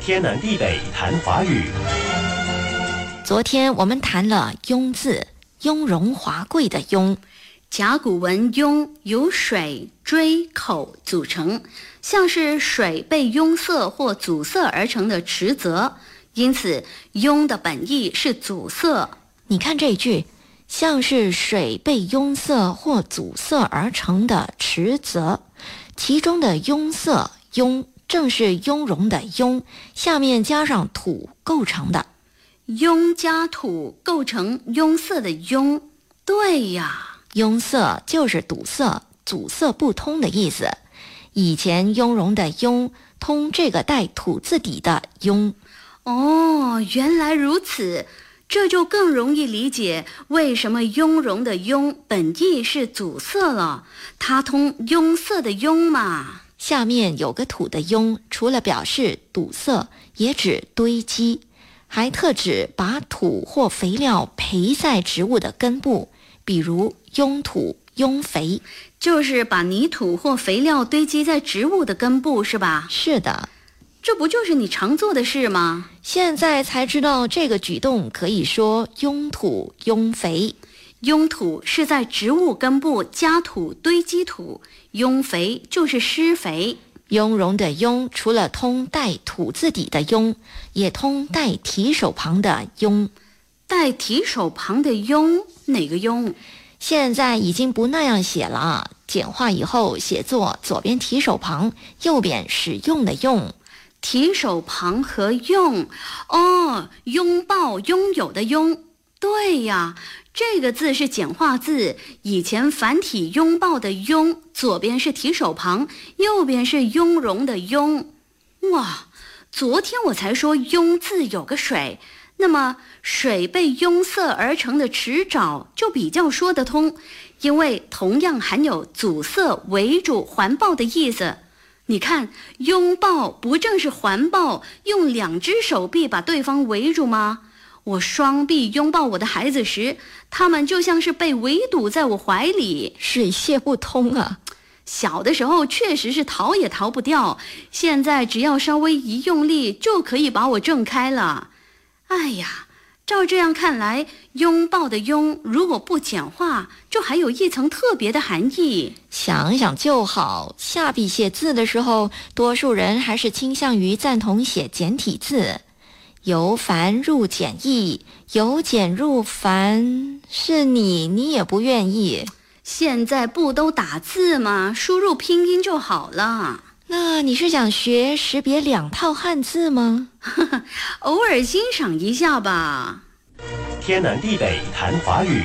天南地北谈华语。昨天我们谈了“雍”字，雍容华贵的“雍”。甲骨文“雍”由水、锥、口组成，像是水被拥塞或阻塞而成的池泽，因此“雍”的本意是阻塞。你看这句，像是水被拥塞或阻塞而成的池泽，其中的拥塞“雍”正是雍容的“雍”，下面加上土构成的。雍加土构成拥塞的拥，对呀，拥塞就是堵塞、阻塞不通的意思。以前雍容的雍通这个带土字底的雍。哦，原来如此，这就更容易理解为什么雍容的雍本意是阻塞了，它通拥塞的拥嘛。下面有个土的庸，除了表示堵塞，也指堆积。还特指把土或肥料培在植物的根部，比如拥土、拥肥，就是把泥土或肥料堆积在植物的根部，是吧？是的，这不就是你常做的事吗？现在才知道这个举动可以说拥土、拥肥。拥土是在植物根部加土堆积土，拥肥就是施肥。雍容的雍，除了通带土字底的雍，也通带提手旁的雍。带提手旁的雍，哪个雍？现在已经不那样写了，简化以后写作左边提手旁，右边使用的用。提手旁和用，哦，拥抱、拥有的拥。对呀。这个字是简化字，以前繁体拥抱的拥，左边是提手旁，右边是雍容的雍。哇，昨天我才说雍字有个水，那么水被拥塞而成的池沼就比较说得通，因为同样含有阻塞、围住、环抱的意思。你看，拥抱不正是环抱，用两只手臂把对方围住吗？我双臂拥抱我的孩子时，他们就像是被围堵在我怀里，水泄不通啊！小的时候确实是逃也逃不掉，现在只要稍微一用力，就可以把我挣开了。哎呀，照这样看来，拥抱的拥如果不简化，就还有一层特别的含义。想想就好，下笔写字的时候，多数人还是倾向于赞同写简体字。由繁入简易，由简入繁，是你，你也不愿意。现在不都打字吗？输入拼音就好了。那你是想学识别两套汉字吗？偶尔欣赏一下吧。天南地北谈华语。